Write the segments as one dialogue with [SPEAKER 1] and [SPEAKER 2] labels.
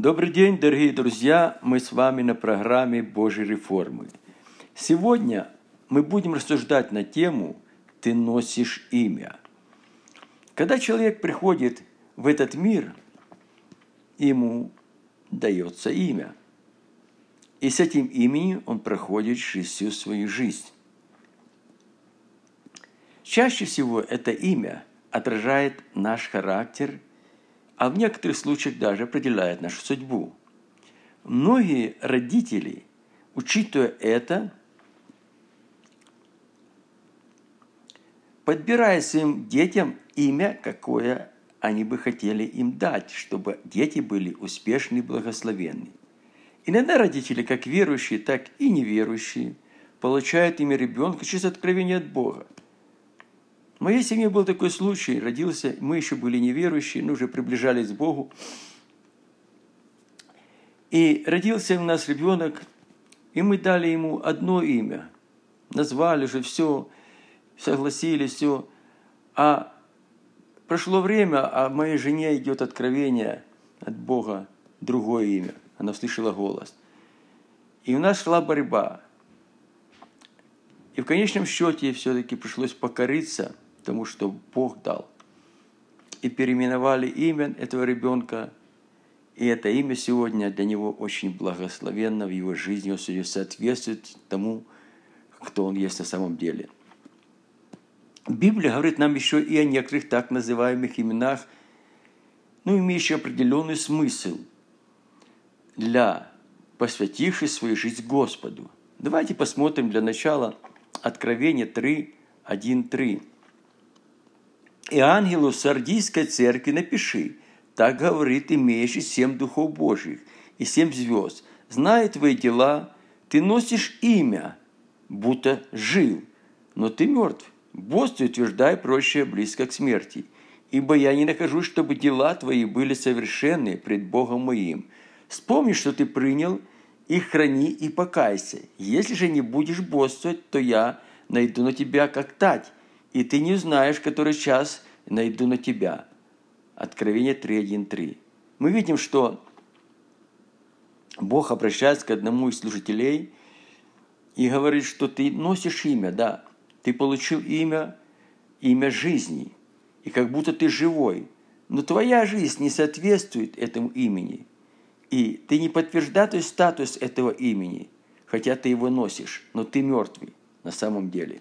[SPEAKER 1] Добрый день, дорогие друзья! Мы с вами на программе Божьей реформы. Сегодня мы будем рассуждать на тему «Ты носишь имя». Когда человек приходит в этот мир, ему дается имя. И с этим именем он проходит всю свою жизнь. Чаще всего это имя отражает наш характер, а в некоторых случаях даже определяет нашу судьбу. Многие родители, учитывая это, подбирая своим детям имя, какое они бы хотели им дать, чтобы дети были успешны и благословенны. Иногда родители, как верующие, так и неверующие, получают имя ребенка через откровение от Бога. В моей семье был такой случай. Родился, мы еще были неверующие, но уже приближались к Богу. И родился у нас ребенок, и мы дали ему одно имя. Назвали же все, согласились, все. А прошло время, а моей жене идет откровение от Бога, другое имя. Она услышала голос. И у нас шла борьба. И в конечном счете все-таки пришлось покориться тому, что Бог дал. И переименовали имя этого ребенка. И это имя сегодня для него очень благословенно в его жизни. Он соответствует тому, кто он есть на самом деле – Библия говорит нам еще и о некоторых так называемых именах, ну, имеющих определенный смысл для посвятивших свою жизнь Господу. Давайте посмотрим для начала Откровение 3, 1, 3. «И ангелу Сардийской церкви напиши, так говорит имеющий семь духов Божьих и семь звезд. Знает твои дела, ты носишь имя, будто жил, но ты мертв. Бодрствуй, утверждай прочее близко к смерти. Ибо я не нахожу, чтобы дела твои были совершенны пред Богом моим. Вспомни, что ты принял, и храни, и покайся. Если же не будешь бодрствовать, то я найду на тебя как тать, и ты не узнаешь, который час найду на тебя». Откровение 3.1.3. Мы видим, что Бог обращается к одному из служителей и говорит, что ты носишь имя, да, ты получил имя, имя жизни, и как будто ты живой. Но твоя жизнь не соответствует этому имени. И ты не подтверждаешь статус этого имени, хотя ты его носишь, но ты мертвый на самом деле.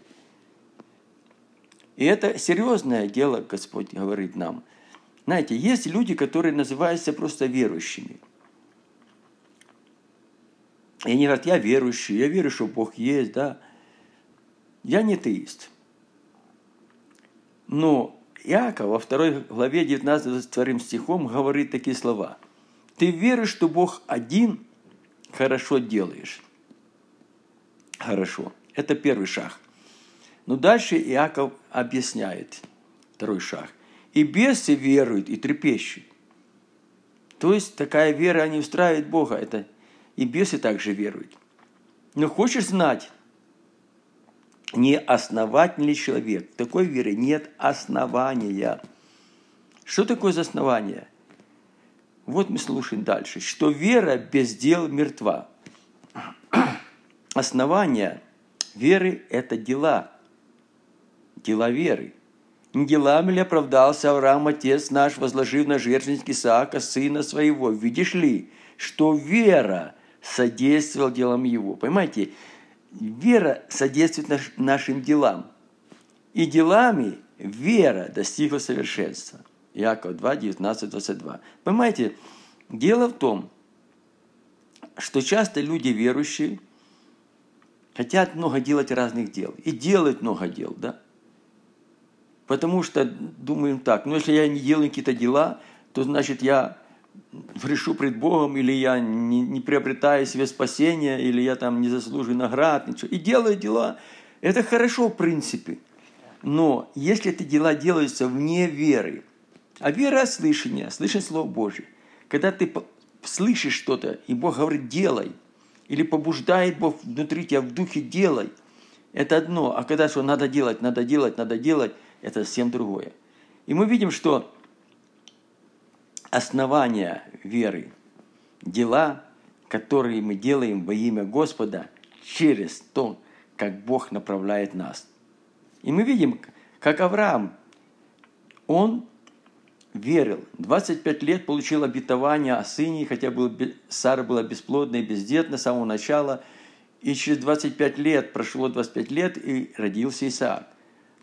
[SPEAKER 1] И это серьезное дело, Господь говорит нам. Знаете, есть люди, которые называются просто верующими. И они говорят, я верующий, я верю, что Бог есть, да. Я не теист. Но Иаков во второй главе 19 стихом говорит такие слова. Ты веришь, что Бог один, хорошо делаешь. Хорошо. Это первый шаг. Но дальше Иаков объясняет второй шаг. И бесы веруют и трепещут. То есть такая вера не устраивает Бога. Это и бесы также веруют. Но хочешь знать, не основательный человек. Такой вере нет основания. Что такое за основание? Вот мы слушаем дальше. Что вера без дел мертва. Основание веры – это дела. Дела веры. Ли оправдался Авраам, отец наш, возложив на жертвенник Исаака, сына своего? Видишь ли, что вера содействовала делам его. Понимаете, вера содействует наш, нашим делам. И делами вера достигла совершенства. Иаков 2, 19, 22. Понимаете, дело в том, что часто люди верующие хотят много делать разных дел. И делают много дел, да? Потому что думаем так, ну если я не делаю какие-то дела, то значит я грешу пред Богом, или я не, не приобретаю себе спасения, или я там не заслуживаю наград, ничего. И делаю дела. Это хорошо в принципе. Но если эти дела делаются вне веры, а вера – слышание, слышать Слово Божье. Когда ты слышишь что-то, и Бог говорит «делай», или побуждает Бог внутри тебя в духе «делай», это одно. А когда что надо делать, надо делать, надо делать, это совсем другое. И мы видим, что основания веры дела, которые мы делаем во имя Господа через то, как Бог направляет нас. И мы видим, как Авраам, он верил. 25 лет получил обетование о сыне, хотя был, Сара была бесплодна и бездетна с самого начала. И через 25 лет, прошло 25 лет, и родился Исаак.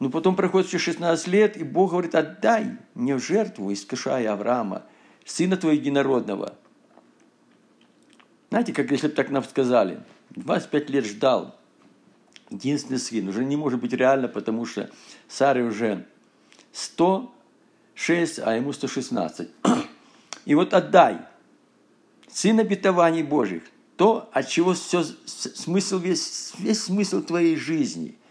[SPEAKER 1] Но потом проходит еще 16 лет, и Бог говорит, отдай мне в жертву, искушая Авраама, сына твоего единородного. Знаете, как если бы так нам сказали, 25 лет ждал, единственный сын, уже не может быть реально, потому что Саре уже 106, а ему 116. И вот отдай, сын обетований Божьих, то, от чего все, смысл, весь, весь смысл твоей жизни –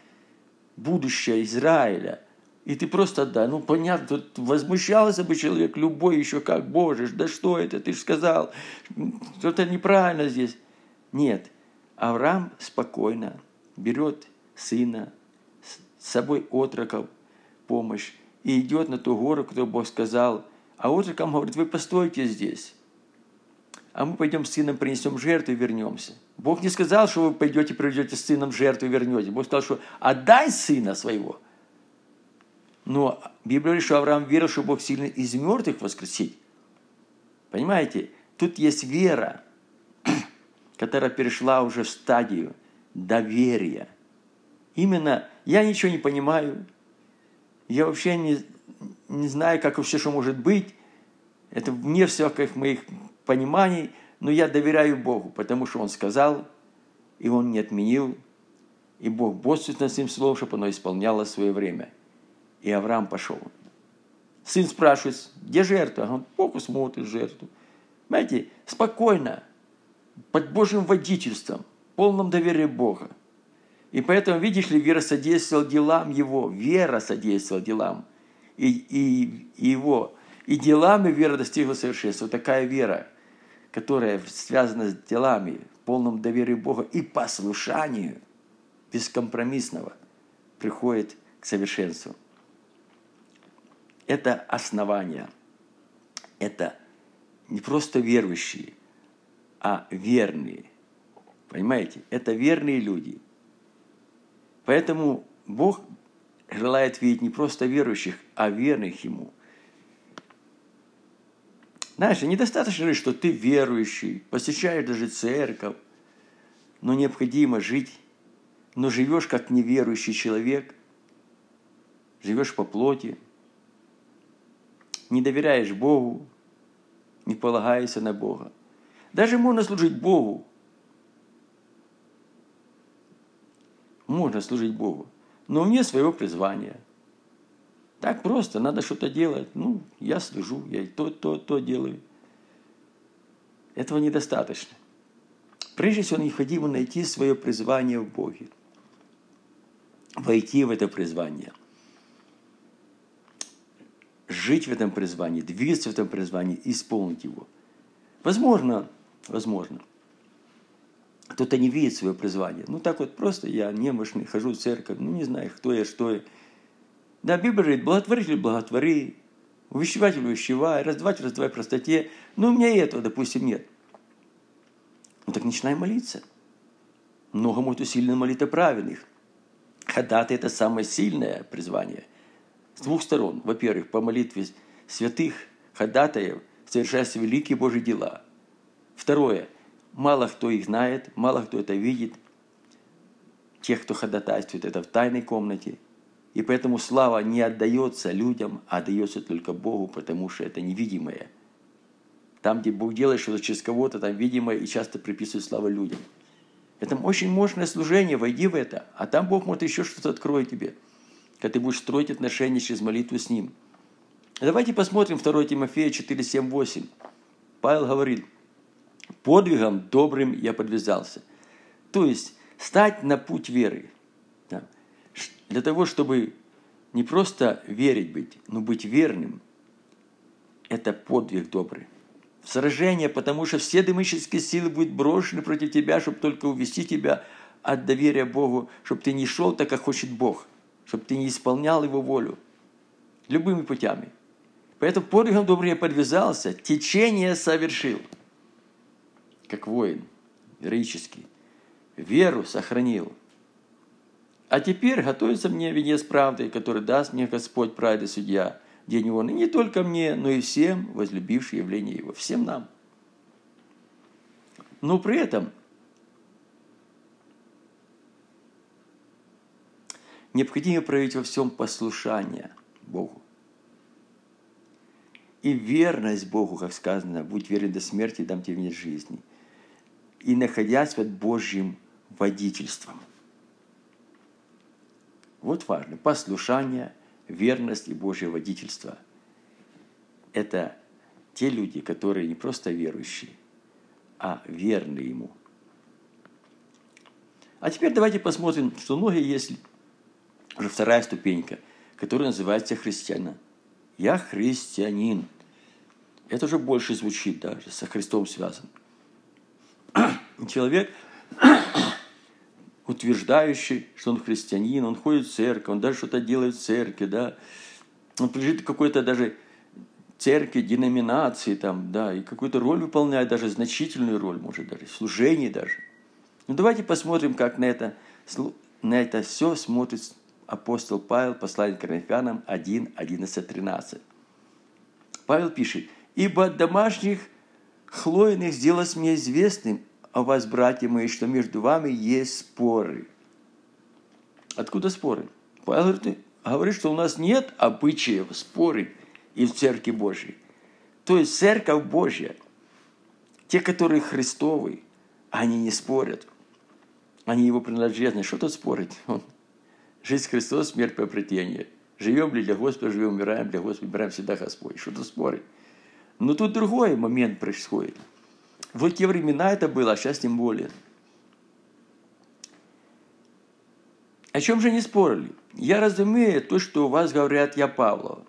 [SPEAKER 1] будущее Израиля. И ты просто отдай. Ну, понятно, возмущался бы человек любой еще как, Боже, да что это, ты же сказал, что-то неправильно здесь. Нет, Авраам спокойно берет сына, с собой отроков помощь, и идет на ту гору, которую Бог сказал. А отрокам говорит, вы постойте здесь а мы пойдем с сыном принесем жертву и вернемся. Бог не сказал, что вы пойдете, приведете с сыном жертву и вернете. Бог сказал, что отдай сына своего. Но Библия говорит, что Авраам верил, что Бог сильно из мертвых воскресить. Понимаете? Тут есть вера, которая перешла уже в стадию доверия. Именно я ничего не понимаю, я вообще не, не знаю, как вообще что может быть. Это вне всяких моих пониманий, но я доверяю Богу, потому что Он сказал, и Он не отменил, и Бог бодрствует над своим словом, чтобы оно исполняло свое время. И Авраам пошел. Сын спрашивает, где жертва? Он Бог смотрит жертву. Знаете, спокойно, под Божьим водительством, полном доверии Бога. И поэтому, видишь ли, вера содействовала делам его, вера содействовала делам. И, и, и его, и делами вера достигла совершенства. Вот такая вера – которая связана с делами, полном доверии Бога и послушанию бескомпромиссного, приходит к совершенству. Это основание. Это не просто верующие, а верные. Понимаете? Это верные люди. Поэтому Бог желает видеть не просто верующих, а верных Ему – знаешь, недостаточно ли, что ты верующий, посещаешь даже церковь, но необходимо жить, но живешь как неверующий человек, живешь по плоти, не доверяешь Богу, не полагаешься на Бога. Даже можно служить Богу. Можно служить Богу, но вне своего призвания – так просто, надо что-то делать. Ну, я слежу, я то, то, то делаю. Этого недостаточно. Прежде всего, необходимо найти свое призвание в Боге. Войти в это призвание. Жить в этом призвании, двигаться в этом призвании, исполнить его. Возможно, возможно, кто-то не видит свое призвание. Ну, так вот просто я немощный, хожу в церковь, ну, не знаю, кто я, что я. Да, Библия говорит, благотворитель благотвори, увещеватель увещевай, раздаватель раздавай простоте. Но у меня и этого, допустим, нет. Ну так начинай молиться. Много может усиленно молитва праведных. Ходатай – это самое сильное призвание. С двух сторон. Во-первых, по молитве святых ходатаев совершаются великие Божьи дела. Второе. Мало кто их знает, мало кто это видит. Тех, кто ходатайствует, это в тайной комнате – и поэтому слава не отдается людям, а отдается только Богу, потому что это невидимое. Там, где Бог делает что-то через кого-то, там видимое и часто приписывает славу людям. Это очень мощное служение, войди в это. А там Бог может еще что-то откроет тебе, когда ты будешь строить отношения через молитву с Ним. Давайте посмотрим 2 Тимофея 4, 7, 8. Павел говорит, подвигом добрым я подвязался. То есть, стать на путь веры. Для того, чтобы не просто верить быть, но быть верным, это подвиг добрый. В сражение, потому что все демонические силы будут брошены против тебя, чтобы только увести тебя от доверия Богу, чтобы ты не шел так, как хочет Бог, чтобы ты не исполнял Его волю любыми путями. Поэтому подвигом добрым я подвязался, течение совершил. как воин, героический. Веру сохранил. А теперь готовится мне венец правды, который даст мне Господь правды судья, день он, и не только мне, но и всем, возлюбившим явление Его, всем нам. Но при этом необходимо проявить во всем послушание Богу. И верность Богу, как сказано, будь верен до смерти, дам тебе венец жизни. И находясь под Божьим водительством. Вот важно. Послушание, верность и Божье водительство. Это те люди, которые не просто верующие, а верны Ему. А теперь давайте посмотрим, что многие есть уже вторая ступенька, которая называется христианин. Я христианин. Это уже больше звучит даже, со Христом связан. Человек, утверждающий, что он христианин, он ходит в церковь, он даже что-то делает в церкви, да, он принадлежит какой-то даже церкви, деноминации там, да, и какую-то роль выполняет, даже значительную роль, может, даже, служение даже. Ну, давайте посмотрим, как на это, на это все смотрит апостол Павел, послание к Коринфянам 1, 11, 13. Павел пишет, «Ибо от домашних хлойных сделалось мне известным о вас, братья мои, что между вами есть споры». Откуда споры? Павел говорит, что у нас нет обычаев споры и в Церкви Божьей. То есть Церковь Божья, те, которые Христовы, они не спорят. Они его принадлежны. Что тут спорить? Жизнь Христос, смерть по обретение. Живем ли для Господа, живем, умираем для Господа, умираем всегда Господь. Что тут спорить? Но тут другой момент происходит. В те времена это было, а сейчас тем более. О чем же не спорили? Я разумею то, что у вас говорят «я Павлов»,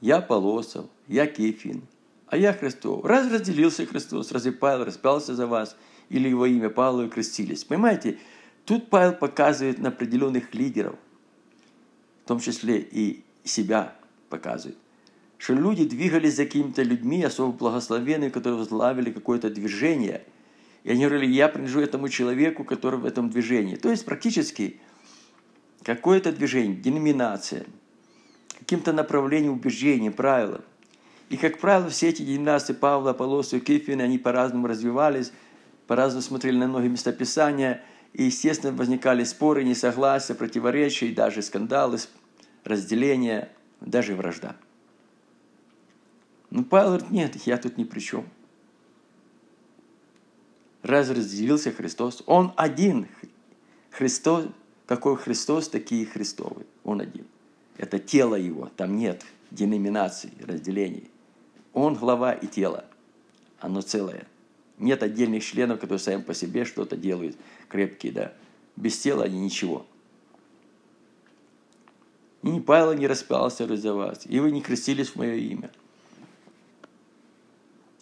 [SPEAKER 1] «я Полосов», «я Кефин», а я Христов. Раз разделился Христос, разве Павел распялся за вас, или его имя Павла и крестились? Понимаете, Тут Павел показывает на определенных лидеров, в том числе и себя показывает, что люди двигались за какими-то людьми, особо благословенными, которые возглавили какое-то движение. И они говорили, я принадлежу этому человеку, который в этом движении. То есть практически какое-то движение, деноминация, каким-то направлением убеждения, правилам. И, как правило, все эти деноминации Павла, Аполлоса и Кефина, они по-разному развивались, по-разному смотрели на многие местописания – и, естественно, возникали споры, несогласия, противоречия, и даже скандалы, разделения, даже вражда. Но Павел говорит, нет, я тут ни при чем. Раз разделился Христос, Он один. Христос, какой Христос, такие Христовы. Он один. Это тело Его, там нет деноминаций, разделений. Он глава и тело. Оно целое – нет отдельных членов, которые сами по себе что-то делают крепкие, да. Без тела они ничего. И Павел не распялся за вас, и вы не крестились в мое имя.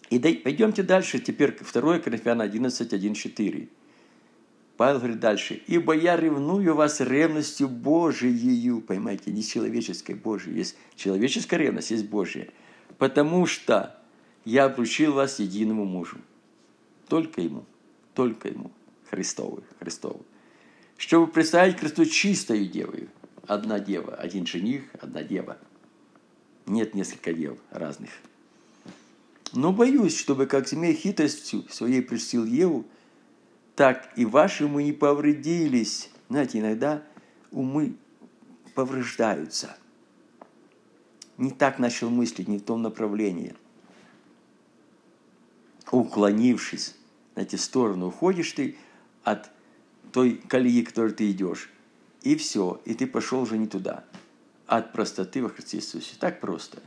[SPEAKER 1] И пойдемте дальше, теперь 2 Коринфян 11, 1, 4. Павел говорит дальше. «Ибо я ревную вас ревностью Божией». Понимаете, не человеческой, Божией. Есть человеческая ревность, есть Божья. «Потому что я обручил вас единому мужу». Только Ему, только Ему, Христовый, Христовый. Чтобы представить Христу чистою девою. Одна дева, один жених, одна дева. Нет несколько дев разных. Но боюсь, чтобы как змей хитростью своей прельстил Еву, так и ваши умы не повредились. Знаете, иногда умы повреждаются. Не так начал мыслить, не в том направлении. Уклонившись знаете, в сторону уходишь ты от той колеи, которой ты идешь, и все, и ты пошел уже не туда, от простоты во Христе Иисусе. Так просто.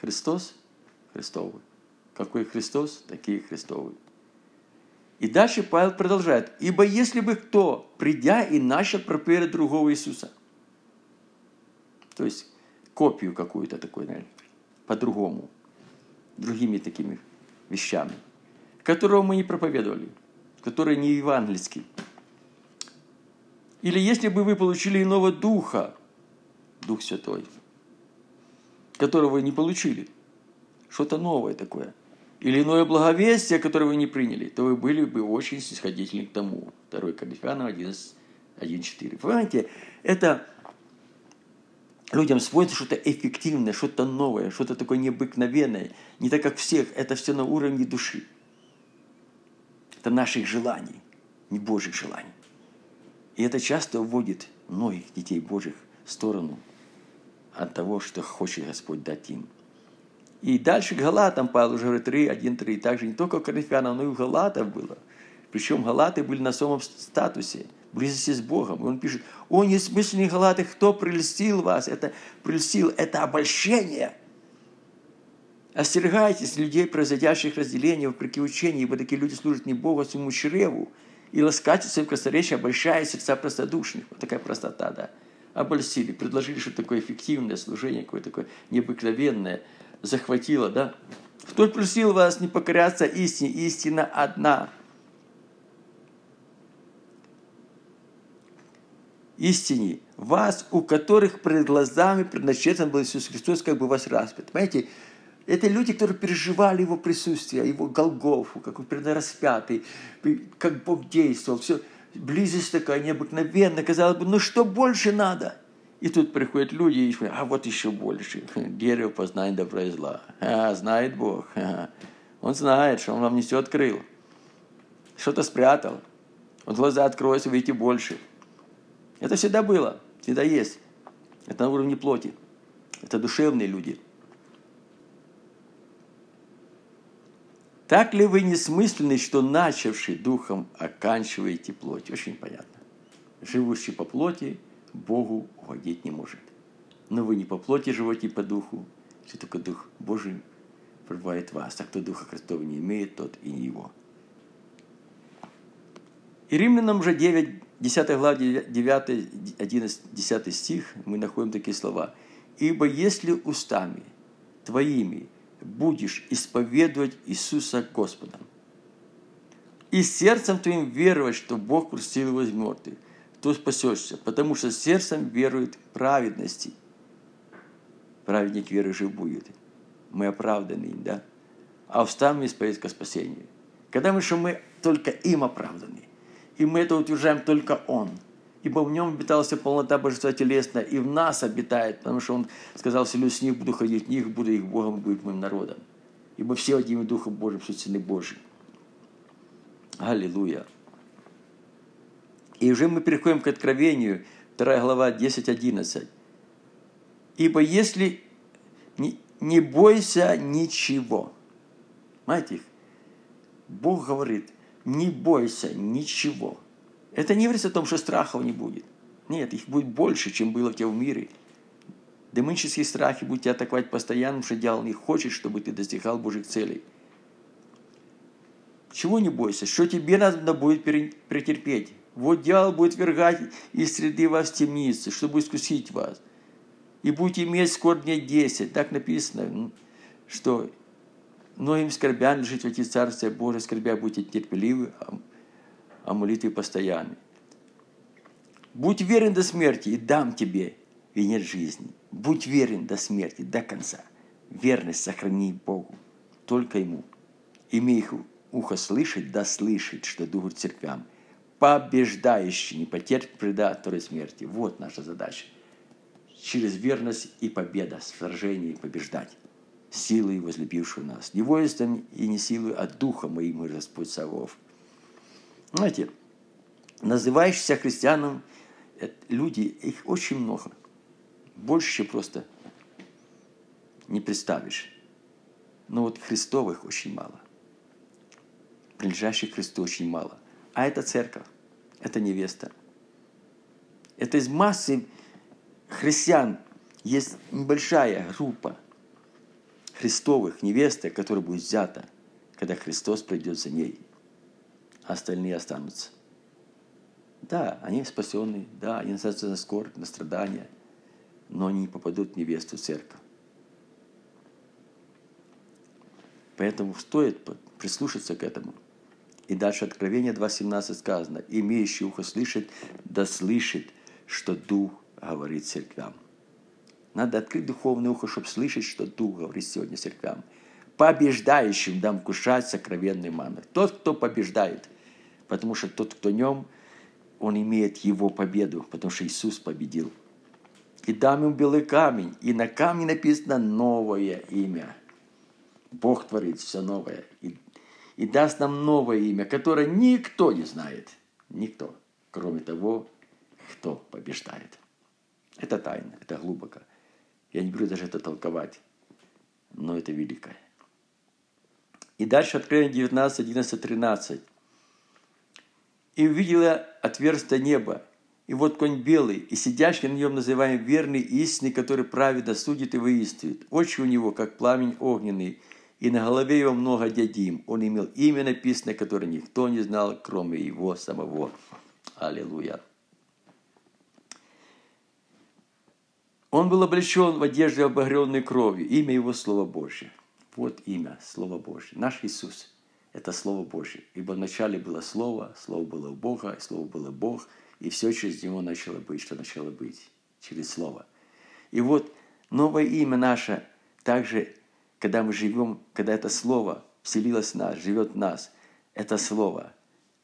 [SPEAKER 1] Христос – Христовый. Какой Христос, такие Христовые. И дальше Павел продолжает. «Ибо если бы кто, придя и начал проповедовать другого Иисуса», то есть копию какую-то такой, наверное, по-другому, другими такими вещами – которого мы не проповедовали, который не евангельский. Или если бы вы получили иного духа, Дух Святой, которого вы не получили, что-то новое такое, или иное благовестие, которое вы не приняли, то вы были бы очень снисходительны к тому. 2 Коринфянам 11, 1.4. Понимаете, это людям свойственно что-то эффективное, что-то новое, что-то такое необыкновенное. Не так, как всех, это все на уровне души. Это наших желаний, не Божьих желаний. И это часто уводит многих детей Божьих в сторону от того, что хочет Господь дать им. И дальше Галатам Павел уже говорит 3, 1, 3. Также не только Коринфянам, но и у Галатов было. Причем Галаты были на самом статусе, близости с Богом. И он пишет, о несмысленные Галаты, кто прельстил вас? Это прельстил, это обольщение. Остерегайтесь людей, произойдящих разделения вопреки учению, ибо такие люди служат не Богу, а своему чреву. И ласкательство своим красноречием обольщает сердца простодушных. Вот такая простота, да. Обольстили, предложили что-то такое эффективное служение, какое-то такое необыкновенное – захватила, да? Кто просил вас не покоряться истине? Истина одна. Истине. Вас, у которых перед глазами предначертан был Иисус Христос, как бы вас распят. Понимаете, это люди, которые переживали Его присутствие, Его Голгофу, как он распятый, как Бог действовал. Все, близость такая необыкновенная. Казалось бы, ну что больше надо – и тут приходят люди и говорят, а вот еще больше. Дерево познания добра и зла. А, знает Бог. А, он знает, что Он вам не все открыл. Что-то спрятал. Вот глаза откроются, видите больше. Это всегда было, всегда есть. Это на уровне плоти. Это душевные люди. Так ли вы несмысленны, что начавший духом оканчиваете плоть? Очень понятно. Живущий по плоти Богу угодить не может. Но вы не по плоти живете, по духу, что только Дух Божий пребывает в вас. А кто Духа Христова не имеет, тот и не его. И Римлянам же 9, 10 глава, 9, 11, 10 стих, мы находим такие слова. «Ибо если устами твоими будешь исповедовать Иисуса Господом, и сердцем твоим веровать, что Бог простил его из мертвых, то спасешься, потому что сердцем верует праведности. Праведник веры жив будет. Мы оправданы да? А устами исповедь ко спасению. Когда мы, что мы только им оправданы, и мы это утверждаем только Он, ибо в нем обиталась полнота божества телесная, и в нас обитает, потому что Он сказал, вселюсь с них, буду ходить в них, буду их Богом, будет моим народом. Ибо все одними Духом Божьим, суть сыны Божьи. Аллилуйя. И уже мы переходим к откровению, 2 глава 10-11. Ибо если не, не бойся ничего. Знаете, Бог говорит, не бойся ничего. Это не говорится о том, что страхов не будет. Нет, их будет больше, чем было у тебя в мире. Демонические страхи будут тебя атаковать постоянно, потому что дьявол не хочет, чтобы ты достигал Божьих целей. Чего не бойся? Что тебе надо будет претерпеть? Вот дьявол будет вергать из среды вас темницы, чтобы искусить вас. И будете иметь скоро дней десять. Так написано, что многим скорбям лежит в эти царствия Божие, скорбя будете терпеливы, а, молитвы постоянны. Будь верен до смерти, и дам тебе венец жизни. Будь верен до смерти, до конца. Верность сохрани Богу, только Ему. Имей ухо слышать, да слышать, что Дух церквям – побеждающий, не потерпит вреда смерти. Вот наша задача. Через верность и победа, сражение и побеждать. Силой возлюбившего нас. Не воинством и не силой, а духом моим, мой Господь Савов. Знаете, называющиеся христианам люди, их очень много. Больше, чем просто не представишь. Но вот христовых очень мало. Принадлежащих Христу очень мало. А это церковь, это невеста. Это из массы христиан есть небольшая группа христовых невесты, которая будет взята, когда Христос придет за ней. А остальные останутся. Да, они спасенные, да, они называются на скорбь, на страдания, но они не попадут в невесту церковь. Поэтому стоит прислушаться к этому – и дальше Откровение 2.17 сказано, имеющий ухо слышит, да слышит, что Дух говорит церквям. Надо открыть духовное ухо, чтобы слышать, что Дух говорит сегодня церквям. побеждающим дам кушать сокровенный маны. Тот, кто побеждает. Потому что тот, кто нем, он имеет его победу, потому что Иисус победил. И дам им белый камень, и на камне написано новое имя. Бог творит все новое. И, и даст нам новое имя, которое никто не знает. Никто, кроме того, кто побеждает. Это тайна, это глубоко. Я не буду даже это толковать, но это великое. И дальше Откровение 19, 11, 13. «И увидела отверстие неба, и вот конь белый, и сидящий на нем называем верный и истинный, который праведно судит и выискивает. Очи у него, как пламень огненный, и на голове его много дядим. Он имел имя написанное, которое никто не знал, кроме его самого. Аллилуйя. Он был облечен в одежде обогренной кровью. Имя его Слово Божье. Вот имя, Слово Божье. Наш Иисус – это Слово Божье. Ибо вначале было Слово, Слово было у Бога, и Слово было Бог, и все через Него начало быть, что начало быть, через Слово. И вот новое имя наше также, когда мы живем, когда это Слово вселилось в нас, живет в нас, это Слово,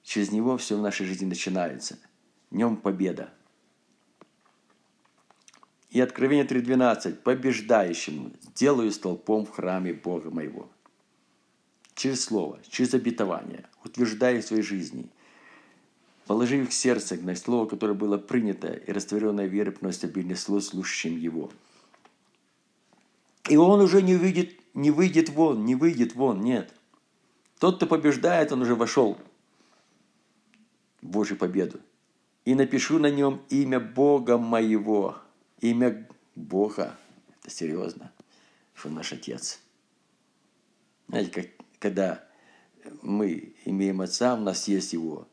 [SPEAKER 1] через него все в нашей жизни начинается. В нем победа – и Откровение 3.12. Побеждающему сделаю столпом в храме Бога моего. Через слово, через обетование, утверждая в своей жизни, положив в сердце на слово, которое было принято, и растворенная вера приносит обильный слов слушающим его. И он уже не выйдет, не выйдет вон, не выйдет вон, нет. Тот, кто побеждает, он уже вошел в Божью победу. И напишу на нем имя Бога моего – Имя Бога – это серьезно, что наш Отец. Знаете, как, когда мы имеем Отца, у нас есть Его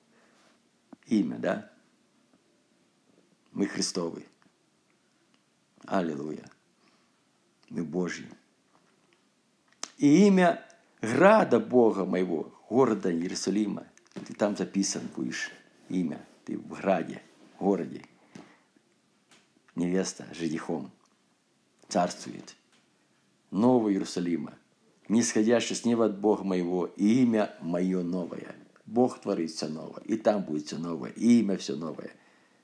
[SPEAKER 1] имя, да? Мы Христовы. Аллилуйя. Мы Божьи. И имя града Бога моего, города Иерусалима, ты там записан будешь, имя, ты в граде, городе – невеста женихом. Царствует. Нового Иерусалима, нисходящий с неба от Бога моего, и имя мое новое. Бог творит все новое, и там будет все новое, и имя все новое.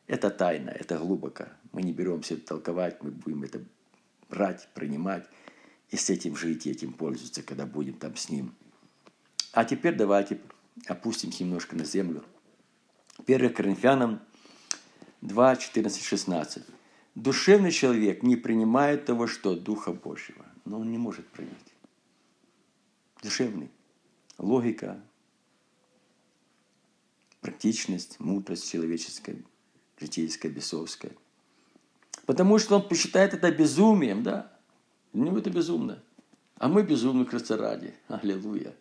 [SPEAKER 1] Это тайна, это глубоко. Мы не беремся это толковать, мы будем это брать, принимать и с этим жить, и этим пользоваться, когда будем там с Ним. А теперь давайте опустимся немножко на землю. 1 Коринфянам 2, 14, 16. Душевный человек не принимает того, что Духа Божьего. Но он не может принять. Душевный. Логика, практичность, мудрость человеческая, житейская, бесовская. Потому что он посчитает это безумием, да? Него это безумно. А мы безумны Христа ради. Аллилуйя.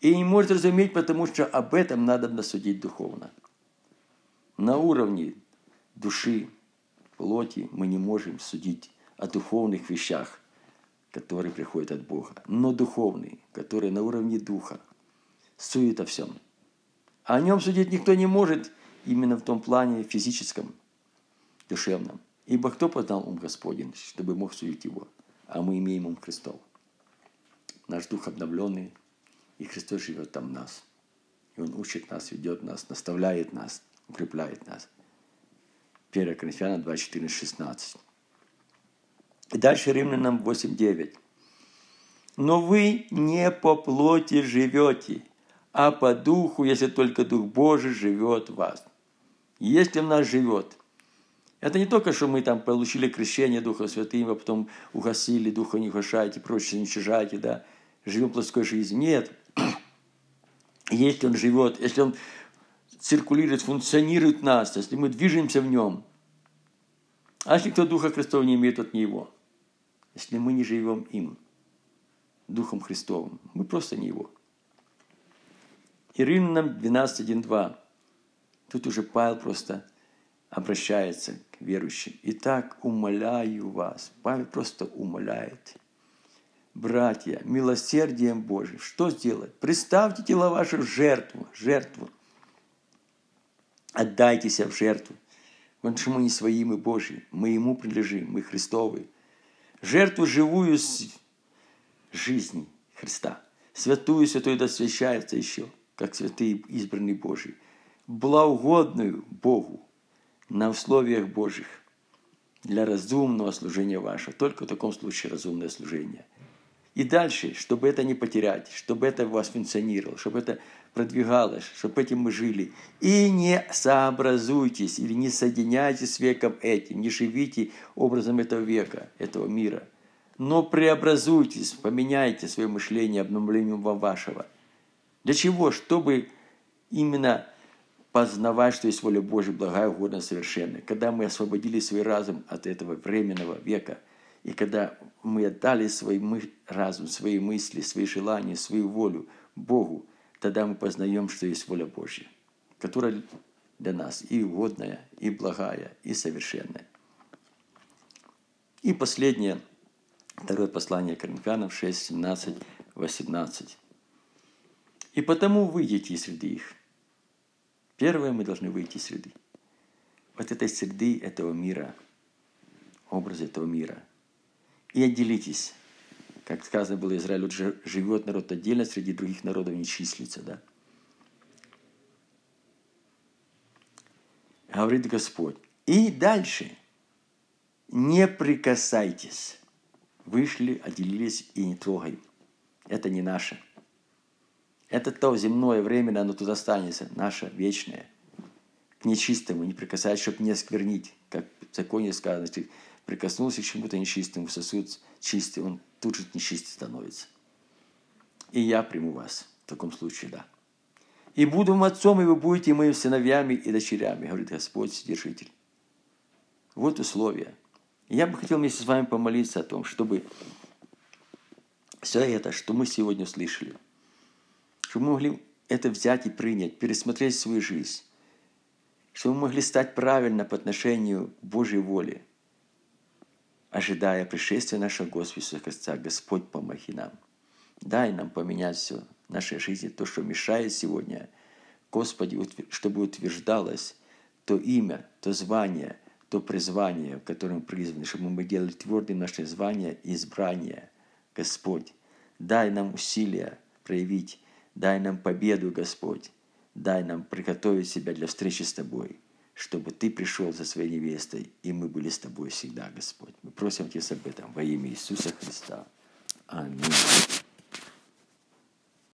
[SPEAKER 1] И не может разуметь, потому что об этом надо насудить духовно. На уровне души, плоти мы не можем судить о духовных вещах, которые приходят от Бога, но духовные, которые на уровне духа, судят о всем. А о нем судить никто не может именно в том плане физическом, душевном. Ибо кто познал ум Господень, чтобы мог судить его? А мы имеем ум Христов. Наш дух обновленный, и Христос живет там в нас. И Он учит нас, ведет нас, наставляет нас, укрепляет нас. 1 Коринфянам 24, 16. И дальше Римлянам 8, 9. Но вы не по плоти живете, а по духу, если только Дух Божий живет в вас. Если в нас живет. Это не только, что мы там получили крещение Духа Святым, а потом угасили, Духа не угашайте, прочее уничижайте, да, живем плоской жизнью. Нет. Если Он живет, если Он циркулирует, функционирует в нас, если мы движемся в нем. А если кто Духа Христова не имеет, тот не его. Если мы не живем им, Духом Христовым, мы просто не его. И Римлянам 12.1.2. Тут уже Павел просто обращается к верующим. Итак, умоляю вас. Павел просто умоляет. Братья, милосердием Божьим, что сделать? Представьте тела ваши в жертву, жертву – Отдайтесь в жертву. Потому что мы не свои, мы Божьи. Мы Ему принадлежим, мы Христовы. Жертву живую жизни, Христа. Святую святую да освящается еще, как святые избранные Божии. Благоугодную Богу на условиях Божьих для разумного служения вашего. Только в таком случае разумное служение. И дальше, чтобы это не потерять, чтобы это у вас функционировало, чтобы это продвигалось, чтобы этим мы жили. И не сообразуйтесь или не соединяйтесь с веком этим, не живите образом этого века, этого мира. Но преобразуйтесь, поменяйте свое мышление обновлением вашего. Для чего? Чтобы именно познавать, что есть воля Божья, благая, угодная, совершенная. Когда мы освободили свой разум от этого временного века, и когда мы отдали свой разум, свои мысли, свои желания, свою волю Богу, тогда мы познаем, что есть воля Божья, которая для нас и угодная, и благая, и совершенная. И последнее, второе послание Коринфянам 6, 17, 18. «И потому выйдите из среды их, Первое, мы должны выйти из среды. Вот этой среды этого мира, образ этого мира. И отделитесь. Как сказано было, Израиль живет народ отдельно, среди других народов не числится. Да? Говорит Господь. И дальше. Не прикасайтесь. Вышли, отделились и не трогаем. Это не наше. Это то земное время, оно тут останется, наше вечное. К нечистому не прикасаться, чтобы не осквернить. Как в законе сказано, ты прикоснулся к чему-то нечистому, сосуд чистый, он тут же нечистый становится. И я приму вас в таком случае, да. И буду вам отцом, и вы будете моими сыновьями и дочерями, говорит Господь, Содержитель. Вот условия. Я бы хотел вместе с вами помолиться о том, чтобы все это, что мы сегодня услышали – чтобы мы могли это взять и принять, пересмотреть свою жизнь, чтобы мы могли стать правильно по отношению к Божьей воле, ожидая пришествия нашего Господа Христа. Господь, помоги нам. Дай нам поменять все в нашей жизни, то, что мешает сегодня. Господи, чтобы утверждалось то имя, то звание, то призвание, в котором призваны, чтобы мы делали твердым наше звание и избрание. Господь, дай нам усилия проявить Дай нам победу, Господь. Дай нам приготовить себя для встречи с Тобой, чтобы Ты пришел за своей невестой, и мы были с Тобой всегда, Господь. Мы просим Тебя об этом во имя Иисуса Христа. Аминь.